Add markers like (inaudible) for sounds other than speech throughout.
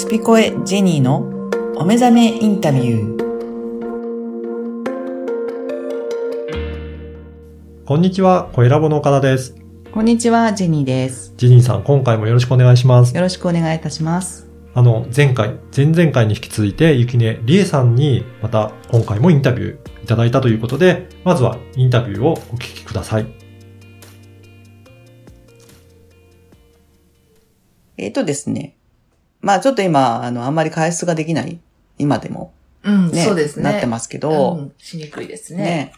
スピコエジェニーのお目覚めインタビュー。こんにちは、声ラボの岡田です。こんにちは、ジェニーです。ジェニーさん、今回もよろしくお願いします。よろしくお願いいたします。あの、前回、前々回に引き続いて、ゆきねりえさんに、また今回もインタビューいただいたということで、まずはインタビューをお聞きください。えっ、とですね。まあちょっと今、あの、あんまり回数ができない、今でもうん、ね、そうですね。なってますけど、うん、しにくいですねね。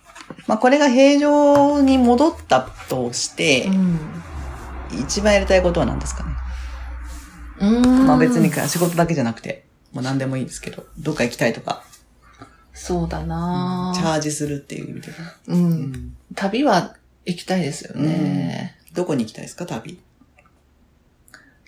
まあこれが平常に戻ったとして、うん。一番やりたいことは何ですかね？うん。まあ別に仕事だけじゃなくて、もう何でもいいですけど、どっか行きたいとか、そうだなチャージするっていう意味で。う。うんん旅は行きたいですよね。どこに行きたいですか、旅。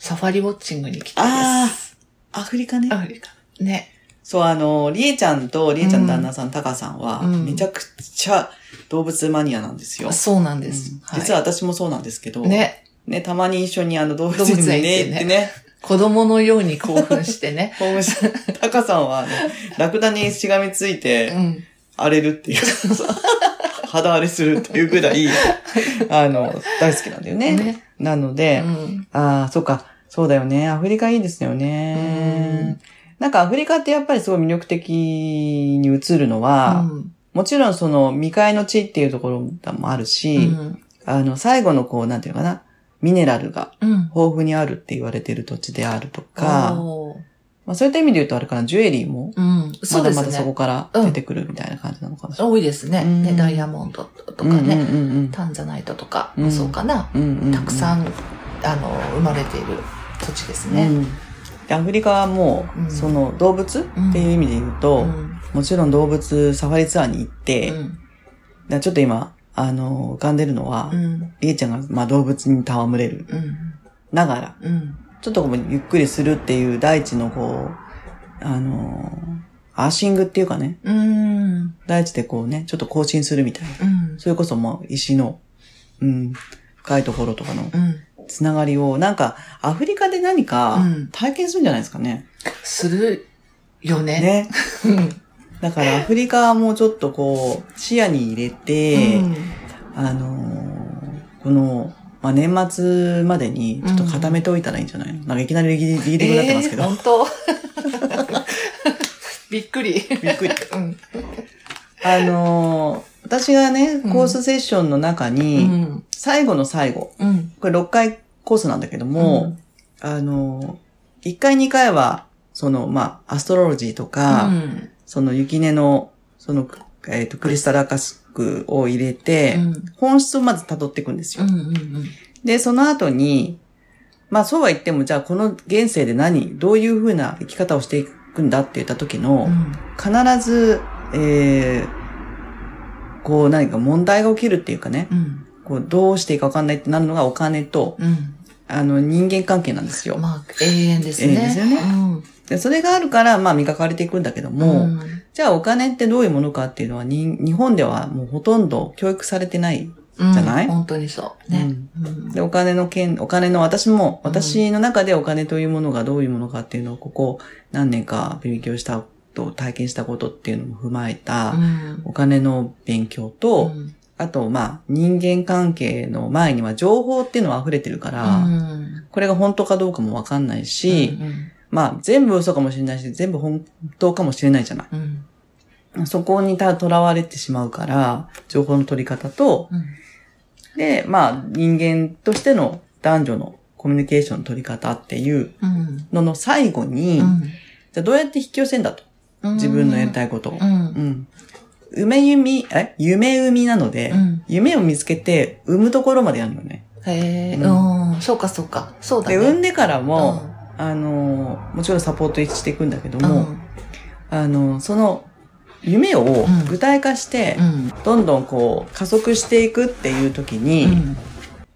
サファリウォッチングに行きたいあです。あ、アフリカね。アフリカ。ね。そう、あの、りえちゃんとりえちゃんの旦那さん、タカさんは、うんめちゃくちゃ動物マニアなんですよ。そうなんうんです。実は私もそうなんですけど、ね。ね、たまに一緒にあの動物園にね、行ってね子供のように興奮してね。興奮しタカさんはあの、ラクダにしがみついてうん。荒れるっていう、肌荒れするっていうぐらい、あの、大好きなんだよね。ね。なのうで、ん。ああ、そうか、そうだよね。アフリカいいですよね。なんかアフリカってやっぱりすごい魅力的に映るのは、もちろんその未開の地っていうところもあるし、うん。あの、最後のこう、なんていうのかな、ミネラルがうん。豊富にあるって言われてる土地であるとか、おーまあそういった意味で言うとあれかな、ジュエリーも、まだ。まだそこから出てくるみたいな感じなのかもしれない。多いですね。うんね、ダイヤモンドとかうんね、うんタンザナイトとかうんそうかな。うんうんうんうんたくさん、あの、生まれている土地ですね。うん。でアフリカはもう、うん。その動物っていう意味で言うと、うん。もちろん動物サファリツアーに行って、うん。ちょっと今、あの、浮かんでるのは、うん。りえちゃんが、まあ、動物に戯れるうん。ながら、うん。ちょっとこうゆっくりするっていう大地のこう、あの、アーシングっていうかね、うん。大地でこうね、ちょっと更新するみたいな。うん。それこそもう石の、うん、深いところとかのうんつながりを、なんか、アフリカで何かうん体験するんじゃないですかね。するよね。ね。うんだからアフリカはもうちょっとこう、視野に入れて、うんあのーこの、まあ、年末までにちょっと固めておいたらいいんじゃない？の、なんかいきなりリーディングになってますけど。えー本当？(laughs) びっくり。びっくり。うんあのー私がね、うんコースセッションの中うに、ん最後の最後、うんこれ6回コースなんだけども、あのー、1回2回は、その、まあ、アストロロジーとか、うん。その雪音の、その、えっ、と、クリスタルアカスクを入れて、うん。本質をまず辿っていくんですよ。うんうんで、その後に、まあそうは言っても、じゃあこの現世で何、どういうふうな生き方をしていくんだって言った時の、必ず、えー、こう何か問題が起きるっていうかね、うんこうどうしていいかわかんないってなるのがお金と、うんあの人間関係なんですよ。まあ、永遠ですね。永遠ですよねうんでそれがあるから、まあ磨かれていくんだけども、じゃあお金ってどういうものかっていうのはに、日本ではもうほとんど教育されてない。うんじゃない？本当にそう。ね。うんで、お金の件、お金の、私も、うん私の中でお金というものがどういうものかっていうのを、ここ何年か勉強したと、体験したことっていうのも踏まえた、うんお金の勉強と、うんあと、まあ、人間関係の前には情報っていうのは溢れてるから、うんこれが本当かどうかもわかんないし、まあ、全部嘘かもしれないし、全部本当かもしれないじゃない。うんそこにた、囚われてしまうから、情報の取り方と、うんで、まあ、人間としての男女のコミュニケーションの取り方っていううんのの最後に、じゃあどうやって引き寄せんだと。うん自分のやりたいことを。ううんん。夢弓、え？夢産みなので、うん。夢を見つけて産むところまでやるのね。へえ、ううん、そうかそうか。そうだで、ね。産んでからも、あのー、もちろんサポートしていくんだけどうん、も、あのー、その夢を具体化してう、ん、どんどんこう加速していくっていう時うに、ん、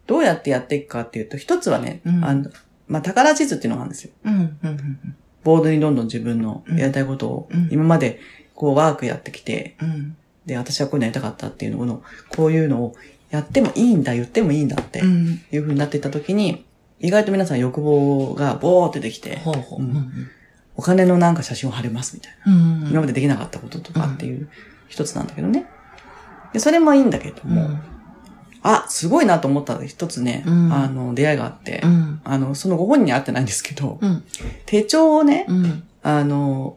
どうやってやっていくかっていうと、一つはね、うん。あの、まあ、宝地図っていうのがあるんですよ。うん、うん、ボードにどんどん自分のやりたいことを、うん。今までこうワークやってきて、うん、で、私はこういうのやりたかったっていうのを、こういうのをやってもいいんだ、言ってもいいんだってうん。いう風になっていった時に、意外と皆さん欲望がボーってできて、お金のなんか写真を貼れますみたいな。うん。今までできなかったこととかっていう一つなんだけどね。で、それもいいんだけども、うん。あ、すごいなと思った一つね、うんあの、出会いがあって、うん。あの、そのご本人に会ってないんですけど、うん。手帳をね、うん。あの、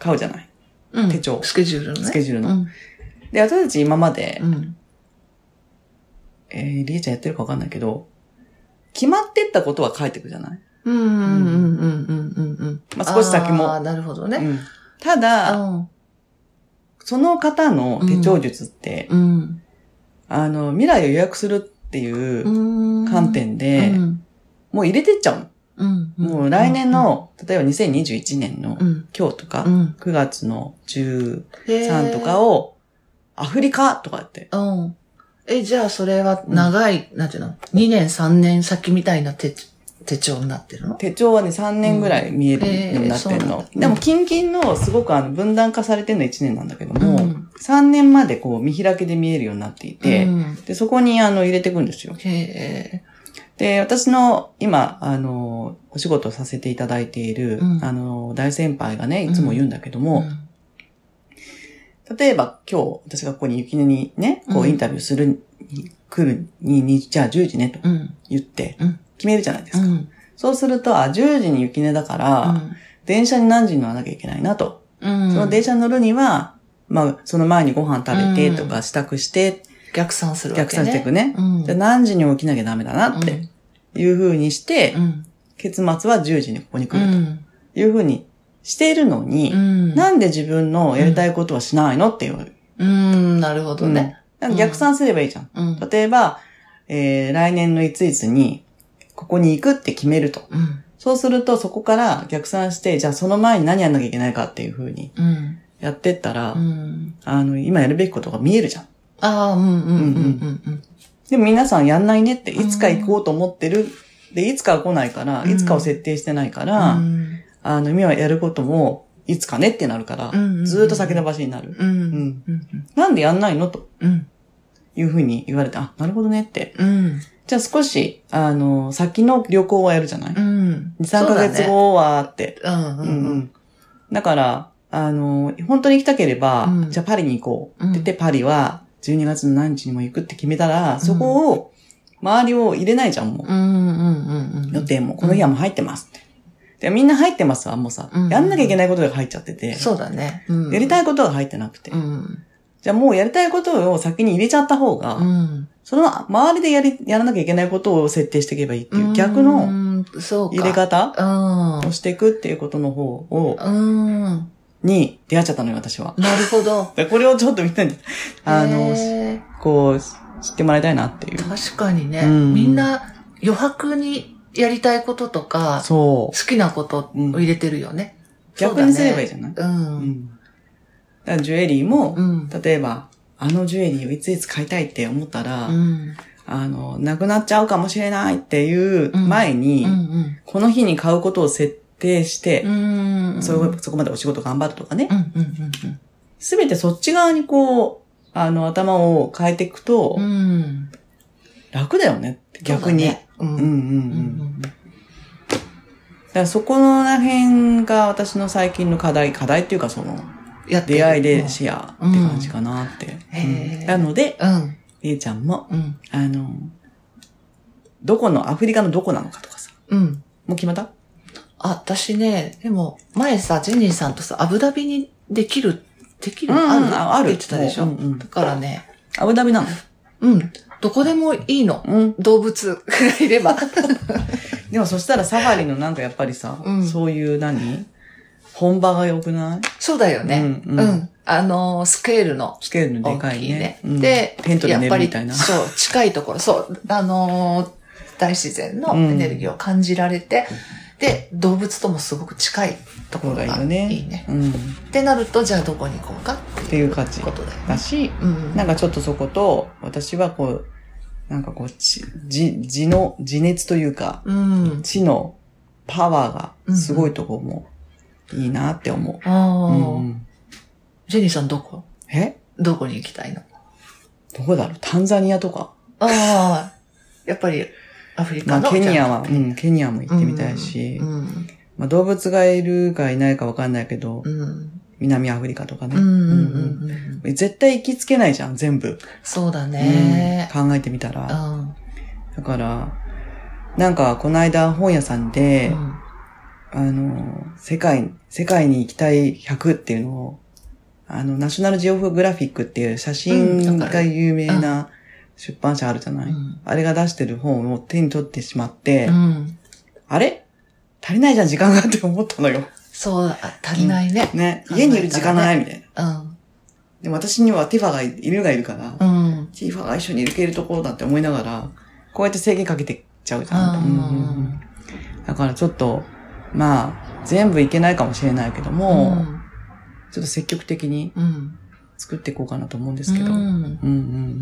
買うじゃない。うん。手帳スケジュールのね。スケジュールのうん。で、私たち今まで、うん。えー、りえちゃんやってるかわかんないけど、決まってったことは書いていくじゃない？うん。うん。うん。うん。うん。うん。まあ少し先もああ、なるほどね。うん。ただ、うん。その方の手帳術って、うん。あの、未来を予約するっていううん。観点で、うん。もう入れてっちゃうの。うん。もう来年、の、例えば2021年のうん。今日とか、うん。9月の13へーとかを、アフリカとかって、うん。え、じゃあそれは長い、なんていうの ?2 年3年先みたいな手手帳になってるの？手帳はね、3年ぐらい見えるようになってるの。でも、近々のすごくあの分断化されてるの1年なんだけども、うん3年までこう見開きで見えるようになっていて、うんで、そこにあの入れていくんですよ。へえ。で、私の今、あの、お仕事をさせていただいている、うんあの、大先輩がね、いつも言うんだけども、ん例えば今日、私がここに雪音にね、こううんインタビューするに、来るに、にじゃあ10時ねとうん。言ってうん、決めるじゃないですか。うん。そうすると、あ、10時に雪音だから、電車に何時に乗らなきゃいけないなと。うん。その電車に乗るには、まあ、その前にご飯食べてとうか支度して、逆算するわけね。逆算していくね。うん。じゃあ何時に起きなきゃダメだなっていう風にして、うん。結末は10時にここに来るうん。という風にしているのに、うん。なんで自分のやりたいことはしないのっていう。うん、なるほどね。逆算すればいいじゃん。うん。例えば、えー、来年のいついつに、ここに行くって決めると。うん。そうすると、そこから逆算して、じゃあその前に何やんなきゃいけないかっていう風にうん。やってったら、うん。あの、今やるべきことが見えるじゃん。ああ、うんうんうんうんでも皆さんやんないねって、いつか行こうと思ってる。で、いつかは来ないから、うんいつかを設定してないかうら、ん。あの、今はやることも、いつかねってなるから、うんずーっと先延ばしになる。うん。ううんん。なんでやんないの？とうん。いうふうに言われて、あ、なるほどねって。うん。じゃあ少し、あの、先の旅行はやるじゃない、うん。?2、3ヶ月後はって。そうんううんんうん。うん。だから、あの、本当に行きたければ、うんじゃあパリに行こう。って言って、うんパリは12月の何日にも行くって決めたら、そこを、周りを入れないじゃん、もう。うんうんうんうん。予定も、この日はもう入ってます。で、みんな入ってますわ、もうさ、うんやんなきゃいけないことが入っちゃってて、そうだね。うんやりたいことが入ってなくて、うん。じゃあもうやりたいことを先に入れちゃった方が、うん。その周りでやり、やらなきゃいけないことを設定していけばいいっていう、逆の入れ方うん。をしていくっていうことの方を、うん。に出会っちゃったのよ、私は。なるほど。(laughs) でこれをちょっとみんなに、あの、こう、知ってもらいたいなっていう。確かにね、うんみんな余白にやりたいこととか、そ好きなことを入れてるよね。う。逆にすればいいじゃない、う。うんん。だからジュエリーも、うん。例えば、あのジュエリーをいついつ買いたいって思ったら、うん。あの、なくなっちゃうかもしれないっていう前に、うん。この日に買うことを設定して、うん。そこまでお仕事頑張るとかね。すべてそっち側にこう、あの、頭を変えていくと。楽だよね逆に。だからそこの辺が私の最近の課題、課題っていうかその、出会いでシェアって感じかなって。なので、うん。りえちゃんも、うん。あの、どこの、アフリカのどこなのかとかさ、うん。もう決まった？あ、私ね、でも、前さ、ジェニーさんとさ、アブダビにできる、できる、うんある？ああるって言ってたでしょ、うんうんだからね、アブダビなの？うん。どこでもいいの。うん。動物がいれば。(laughs) でもそしたらサファリのなんかやっぱりさ、うんそういう何？本場が良くない？そうだよね。ううんん。あのー、スケールのスケールので大かいねきいね。。うんで、テントで寝るみたいな。そう、近いところ、そう、あのー、大自然のエネルギーを感じられて、で、動物ともすごく近いところががいいよね。いいね。うん。っってなると、じゃあどこに行こうかってていう感じことだよね。だし、うん。なんかちょっとそこと、私はこう、なんかこう、ち、じ、地の、地熱というか、うん。地のパワーがすごいとこもいいなって思あう。あ、うんジェニーさんどこ？え？どこに行きたいの？どこだろう？タンザニアとか。ああ、やっぱりアフリカの。まあケニアは、うん、ケニアも行ってみたいしう、ん。まあ動物がいるかいないかわかんないけど、うん。南アフリカとかね。絶対行きつけないじゃん、全部。そうだね。うん考えてみたうら。ん。だから、なんか、この間本屋さんで、うんあの、世界、世界に行きたい100っていうのを、あの、ナショナルジオグラフィックっていう写真が有名な出版社あるじゃない、うんあれが出してる本を手に取ってしまって、うん。あれ？足りないじゃん、時間がって思ったのよ。そう、あ足りないね。ね。家にいる時間がないみたいな。うん。でも私にはティファがいるがいるから、うん。ティファが一緒にいけるところだって思いながら、こうやって制限かけてっちゃうじゃん。うんうんうんうんだからちょっと、まあ、全部いけないかもしれないけども、ちょっと積極的にうん。作っていこうかなと思うんですけど。ううんうんん。う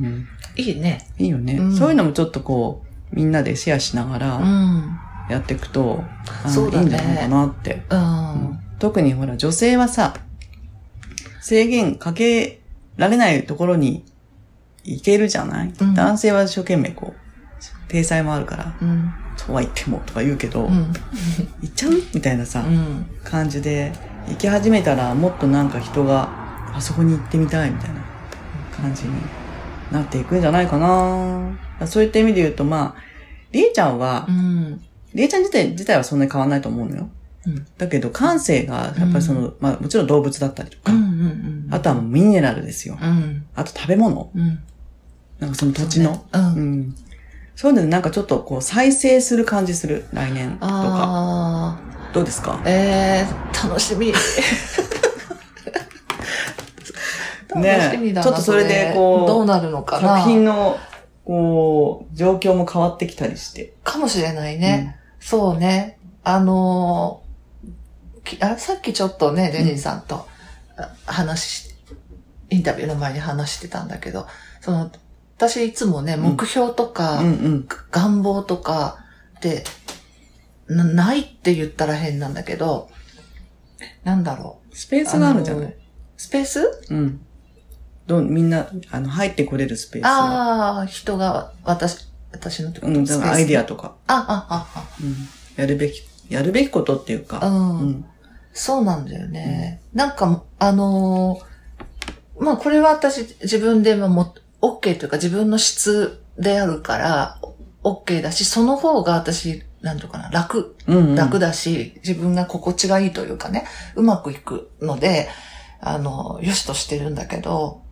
んいいね。いいよね、うんそういうのもちょっとこう、みんなでシェアしながうらん。やっていくと、あのそうだねいいんじゃないかなって。うん。特にほら、女性はさ、制限かけられないところに行けるじゃない、うん男性は一生懸命こう、体裁もあるから、うん。そうは言ってもとか言うけど、うん。行っちゃう？みたいなさ、うん。感じで、行き始めたらもっとなんか人が、あそこに行ってみたいみたいな感じになっていくんじゃないかなそういった意味で言うと、まあ、りえちゃんはう、ん。りえちゃん自体自体はそんなに変わんないと思うのよ。うん。だけど感性が、やっぱりその、まあもちろん動物だったりとか、うん。うん。あとはもうミネラルですよ。うん。あと食べ物。うん。なんかその土地の。そうねううん。ん。そういうのでなんかちょっとこう再生する感じする、来年とか。あどうですか？あ、えー、楽しみ。(laughs) ねちょっとそれでこうどうなるのかな作品の、こう、状況も変わってきたりして。かもしれないね。そうね。あのーきあさっきちょっとね、レニーさんとあ話し、インタビューの前に話してたんだけど、その、私いつもね、ん目標とか、うんうん。願望とかってな、ないって言ったら変なんだけど、なんだろう。スペースがあるんじゃなのいスペース？うん。どう、みんな、あの、入ってこれるスペースが。ああ、人が、私、私の時うん、だからアイディアと。とか。あ、あ、あ、うん。やるべき、やるべきことっていうあ、か。うん。うん。そうなんだよね。なんか、あのーまあ、これは私自分でもも、OK というか自分の質であるから、OK だし、その方が私、なんていうかな、楽、うん、うん。楽だし、自分が心地がいいというかね、うまくいくので、あの、よしとしてるんだけど、こう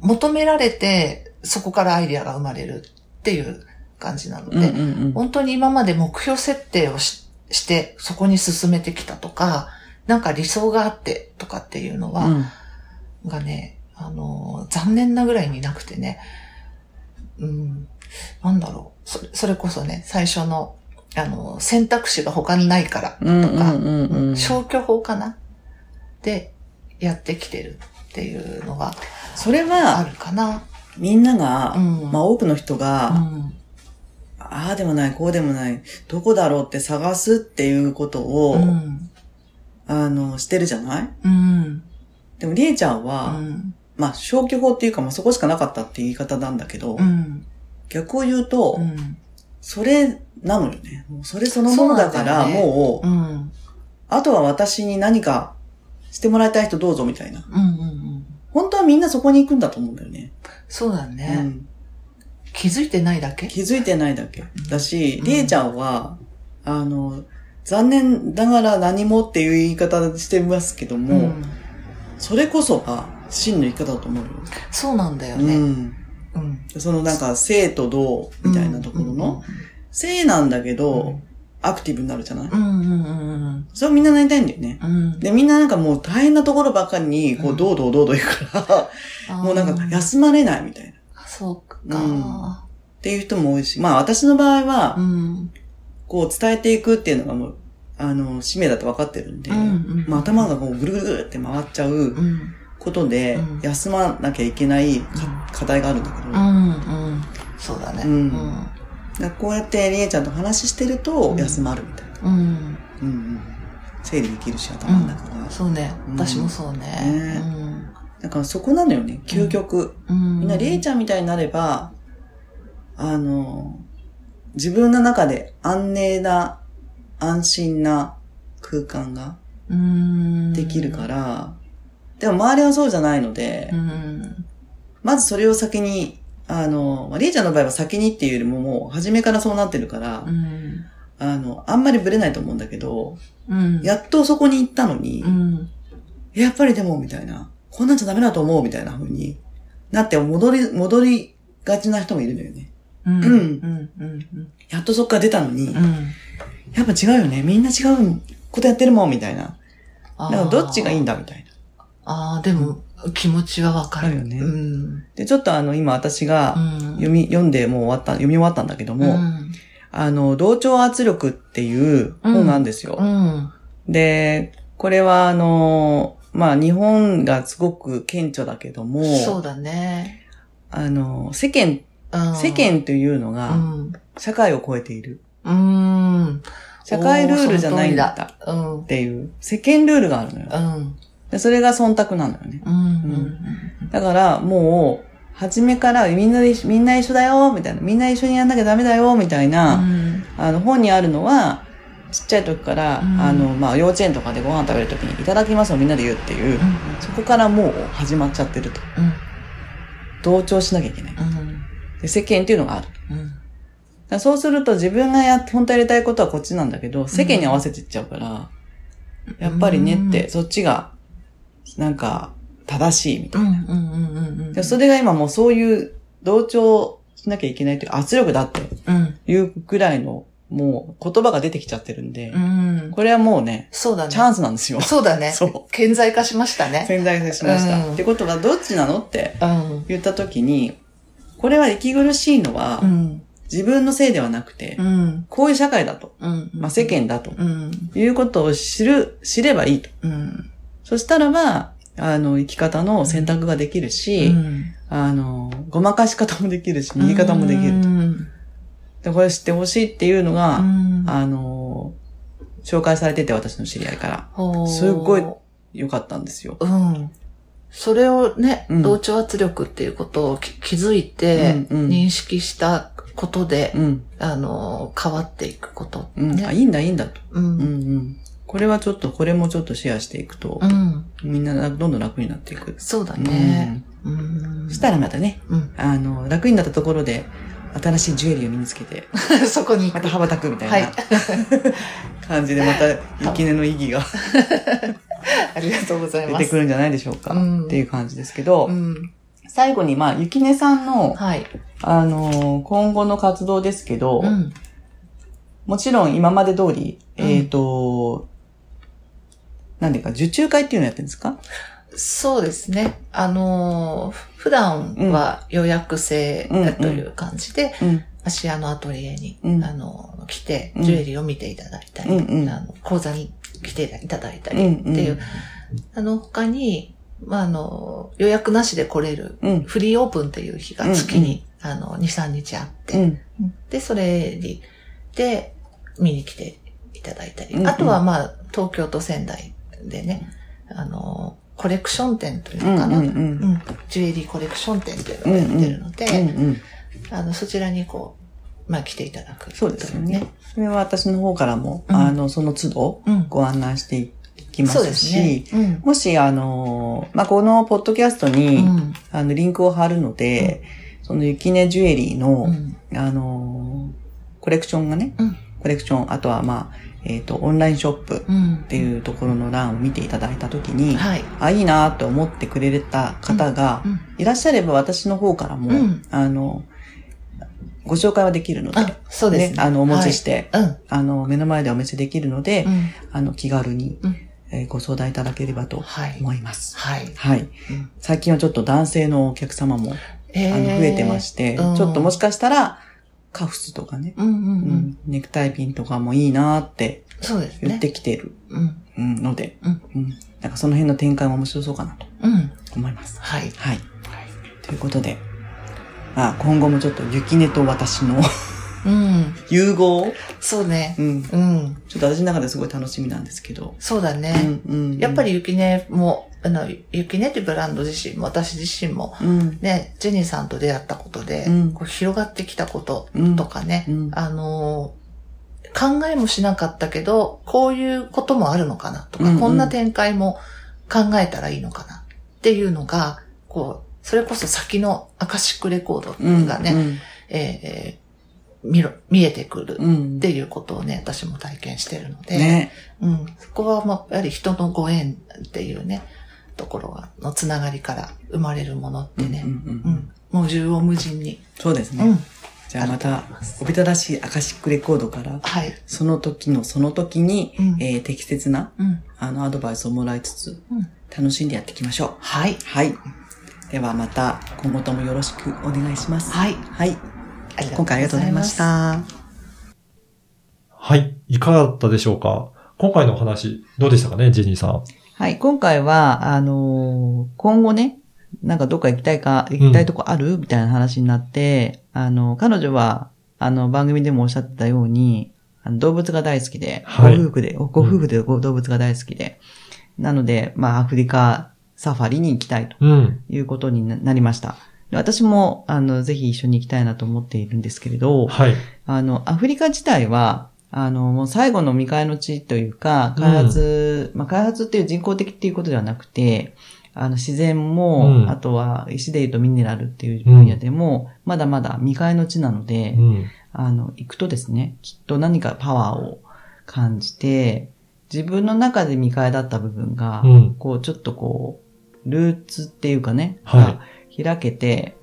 求められて、そこからアイディアが生まれるっていう感じなので、うんうんうん。本当に今まで目標設定をしして、そこに進めてきたとか、なんか理想があってとかっていうのは、うんがね、あのー、残念なぐらいになくてね、うん、なんだろう。それそれこそね、最初の、あのー、選択肢が他にないからうんとか、うんうんうん。消去法かな？で、やってきてるっていうのがそれあは、るかな。みんなが、うんまあ多くの人うが、ん。ああでもない、こうでもない、どこだろうって探すっていうことを、うん。あの、してるじゃない？うん。でも、りえちゃんうは、ん。まあ、消去法っていうか、まあ、そこしかなかったって言い方なんだけど、うん。逆を言うと、うん。それなのよね。もうそれそのものだから、そうねもう、うん。あとは私に何かしてもらいたい人どうぞみたいな。うん。うん。本当はみんなそこに行くんだと思うんだよね。そうだね。うん、気づいてないだけ？気づいてないだけ。だし、うんりえちゃんは、あの、残念ながら何もっていう言い方してますけども、んそれこそが真の生き方だと思うよ。そうなんだよね。うん。うん。そのなんか、生と動みたいなところの、生なんだけど、アクティブになるじゃない、うん。うん。うん。うん。それをみんななりたいんだよね。うん。で、みんななんかもう大変なところばっかりに、こう、うんどうどうどうどう言うから、もうなんか休まれないみたいな。っそうか。ていう人も多いし、まあ私の場合はう、ん。こう伝えていくっていうのがもう、あの、使命だって分かってるんで、うんうんまあ頭がこうぐるぐるぐるって回っちゃううん。ことでうん、休まなきゃいけないか課題があるんだけど、うん。うん。そうだね。うんうん。だこうやってりえちゃんと話してるとうん休まるみたいな。うん。うんうん。整理できるし、頭の中が。そうね。うん私もそうね。ねだからそこなのよね、究極。うん。みんなりえちゃんみたいになれば、あの、自分の中で安寧な、安心な空間がうーん。できるから、でも周りはそうじゃないので、うん。まずそれを先に、あの、まありえちゃんの場合は先にっていうよりももう初めからそうなってるから、うん。あの、あんまりブレないと思うんだけど、うん。やっとそこに行ったのに、うん。やっぱりでも、みたいな、こんなんじゃダメだと思う、みたいな風になって戻り、戻りがちな人もいるのよね。うん。うんうん。うん。やっとそっから出たのに、うん。やっぱ違うよね。みんな違うことやってるもん、みたいな。あだからどっちがいいんだだ、みたいな。ああ、でも、気持ちはわかる。あるよねうん。で、ちょっとあの、今私がうん。読み、読んでもう終わった、読み終わったんだけども、うん。あの、同調圧力っていう本なんですよ。うん。で、これはあの、まあ日本がすごく顕著だけども、そうだね。あの、世間、うん。世間というのうがん。社会を超えている。うん。社会ルールじゃないんだっていう、世間ルールがあるのよ。うん。でそれが忖度なのよね。だからもう、初めからみんなで一緒みんな一緒だよ、みたいな。みんな一緒にやんなきゃダメだよ、みたいな、うん。あの、本にあるのは、ちっちゃい時から、うんあの、まあ、幼稚園とかでご飯食べる時に、いただきますをみんなで言うっていう、そこからもう始まっちゃってると。うん。同調しなきゃいけない。うん。で世間っていうのがある。だそうすると自分がやって、本当やりたいことはこっちなんだけど、世間に合わせていっちゃうから、やっぱりねって、そっちが、なんか、正しいみたいな。それが今もうそういう同調しなきゃいけないという圧力だってうん。いうくらいの、もう言葉が出てきちゃってるんで、うん。これはもうね、そうだね。チャンスなんですよ。そうだね。そう。顕在化しましたね。潜在化しました。うんってことは、どっちなのってうん。言ったときに、これは息苦しいのは、うん。自分のせいではなくて、うん。こういう社会だと、うん。まあ、世間だとうん。いうことを知る、知ればいいと。うん。そしたらば、あの、生き方の選択ができるし、うん。あの、ごまかし方もできるし、逃げ方もできると。うん。で、これ知ってほしいっていうのが、うんあの、紹介されてて、私の知り合いから。すっごい良かったんですよ。うん。それをね、うん同調圧力っていうことをき気づいて、認識したことで、うん。あの、変わっていくこと。うん。あ、ね。いいんだ、いいんだと。う。うんんうん。これはちょっと、これもちょっとシェアしていくと、うん。みんなどんどん楽になっていく。そうだね。うん。うん。したらまたね、うん。あの、楽になったところで、新しいジュエリーを身につけて、(laughs) そこにまた羽ばたくみたいな、はい (laughs) 感じで、また、(laughs) 雪音の意義がありがとうござい出ます。てくるんじゃないでしょうか。うんっていう感じですけど、うん。最後に、まあ、雪音さんの、はい。あの、今後の活動ですけど、うん。もちろん今まで通り、うんえっ、と、なんでか、受注会っていうのやってるんですか？そうですね。あのー、普段は予約制という感じで、うん。芦屋のアトリエに、うん。あの、来て、うん。ジュエリーを見ていただいたり、うんうん。あの講座に来ていただいたうんりっていう、うんあの、他に、まあ、あの、予約なしで来れる、うん。フリーオープンっていう日が月に、あの、2、3日あって、うん。で、それに、で、見に来ていただいたり、うんうん。あとはまあ、東京と仙台でね、あの、コレクション店というのかな、うんうんうんジュエリーコレクション店っていうのをやってるので、うんうん。あの、そちらにこう、まあ来ていただく。そうですよね。。それは私の方からも、うんあの、その都度うん。ご案内していきますし、。うん。もし、あの、まあ、このポッドキャストに、うん。あの、リンクを貼るので、その雪音ジュエリーの、うん。あの、コレクションがね、うんコレクション、あとはまあ、えっ、と、オンラインショップうん。っていうところの欄を見ていただいたときに、はい。あ、いいなと思ってくれた方がうん。いらっしゃれば私の方からも、うんあの、ご紹介はできるので、あ、そうですね。あの、お持ちして、はい。うん。あの、目の前でお見せできるので、うん。あの、気軽に、うんえーご相談いただければとはい。思います。はい。はい。うん最近はちょっと男性のお客様も、えあの、増えてまして、うんちょっともしかしたら、カフスとかね、うんうんううん。ん、ネクタイピンとかもいいなってそうですね。言ってきてる、うん。うん、ので、うんうん。なんかその辺の展開も面白そうかなとうん。思います。はい。はい。ということで、まあ、今後もちょっと雪音と私のうん。融合、そうね。うん。うん。ちょっと私の中ですごい楽しみなんですけど。そうだうね。ん、うん。やっぱり、ゆきねも、あの、ゆきねってブランド自身も、私自身も、うん。ね、ジェニーさんと出会ったことで、うんこう広がってきたことうんとかね、うんあのー考えもしなかったけど、こういうこともあるのかなとか、うんうんこんな展開も考えたらいいのかなっていうのが、こう、それこそ先のアカシックレコードがね、えー見ろ、見えてくるうん。うんっていうことをね、私も体験してるので、ね。うん、そこはまあやはり人のご縁っていうね、ところが、のつながりから生まれるものってね、うんうんううんん、もう縦横無尽に。そうですね。うん。じゃあまたおびただしいアカシックレコードから、はい。その時のその時に、うんえー適切な、うん。あの、アドバイスをもらいつつ、うん楽しんでやっていきましょう。はい。はい。ではまた、今後ともよろしくお願いします。はい。はい。今回ありがとうございまし。た。はい。いかがだったでしょうか？今回のお話、どうでしたかね、ジェニーさん。はい。今回は、あのー今後ね、なんかどっか行きたいか、行きたいとこある、みたいな話になって、あの、彼女は、あの、番組でもおっしゃってたように、あの動物が大好きで、はいご夫婦で、ご夫婦でご動物が大好きで、なので、まあ、アフリカサファリに行きたいとうん。いうことにななりました。で私も、あの、ぜひ一緒に行きたいなと思っているんですけれど、はい。あの、アフリカ自体は、あの、もう最後の未開の地というか、開発、まあ、開発っていう人工的っていうことではなくて、あの、自然も、うんあとは石で言うとミネラルっていう分野でも、まだまだ未開の地なので、うん。あの、行くとですね、きっと何かパワーを感じて、自分の中で未開だった部分が、うんこう、ちょっとこう、ルーツっていうかね、はいが開けて、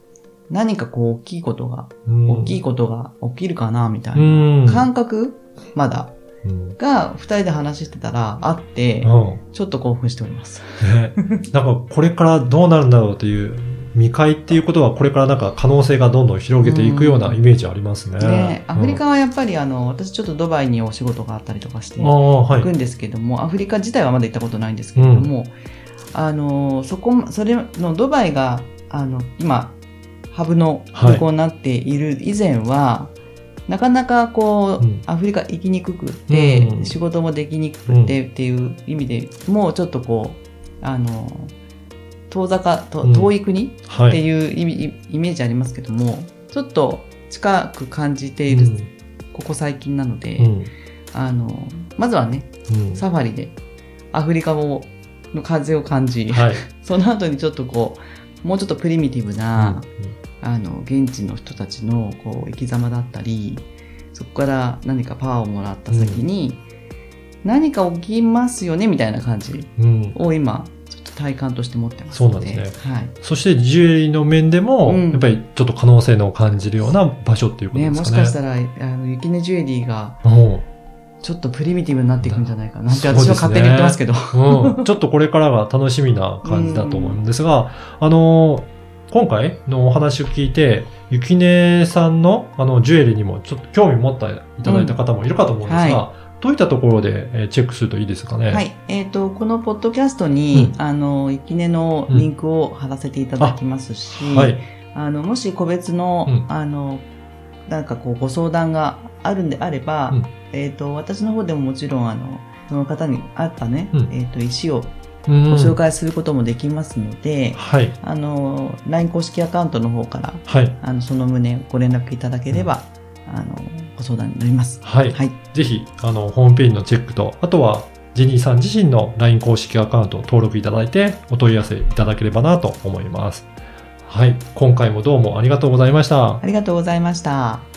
何かこう、大きいことが、うん大きいことが起きるかな、みたいな。うん。感覚まだ。うん。が、二人で話してたら、あって、うんちょっと興奮しております。ね、なんかこれからどうなるんだろうという、未開っていうことはこれからなんか可能性がどんどん広げていくようなイメージありますね。で、アフリカは、はやっぱりあの、私ちょっとドバイにお仕事があったりとかして。行くんですけども、アフリカ自体はまだ行ったことないんですけれども、あの、そこ、それのドバイが、あの、今、ハブの空港になっている以前は、なかなかこう、うんアフリカ行きにくくって、うん仕事もできにくくてっていう意味で、もうちょっとこう、あの、遠ざか、とうん遠い国ってはい。いうイメイメージありますけども、ちょっと近く感じている、ここ最近なので、うん。あの、まずはね、うん。サファリでアフリカをの風を感じ、はい。(laughs) その後にちょっとこう、もうちょっとプリミティブな、あの、現地の人たちのこう生き様だったり、そこから何かパワーをもらった先に、何か起きますよねみたいな感じうん。を今、ちょっと体感として持ってますそうので。なんですはい。そしてジュエリーの面でも、うんやっぱりちょっと可能性のを感じるような場所っていうことね、ですかね。もしかしたら、あの、雪音ジュエリーが、うんちょっとプリミティブになっていくんじゃないかなって私は勝手に言ってますけど。うん、ちょっとこれからが楽しみな感じだと思うんですが、あの、今回のお話を聞いて、ゆきねさんのあのジュエリーにもちょっと興味持っていただいた方もいるかと思うんですが、うんはどういったところでえーチェックするといいですかね？はい。えっ、と、このポッドキャストに、うん。あの、ゆきねのリンクを貼らせていただきますし、はい。あの、もし個別の、うん。あの、なんかこう、ご相談があるんであれば、うん。えっ、と、私の方でももちろん、あの、その方に合ったね、うん。えっ、と、石をうんご紹介することもできますので、はい。あの、LINE 公式アカウントの方から、はい。あの、その旨ご連絡いただければ、あの、ご相談になります。はい。はい。ぜひ、あの、ホームページのチェックと、あとは、ジェニーさん自身の LINE 公式アカウントを登録いただいて、お問い合わせいただければなと思います。はい。今回もどうもありがとうございました。ありがとうございました。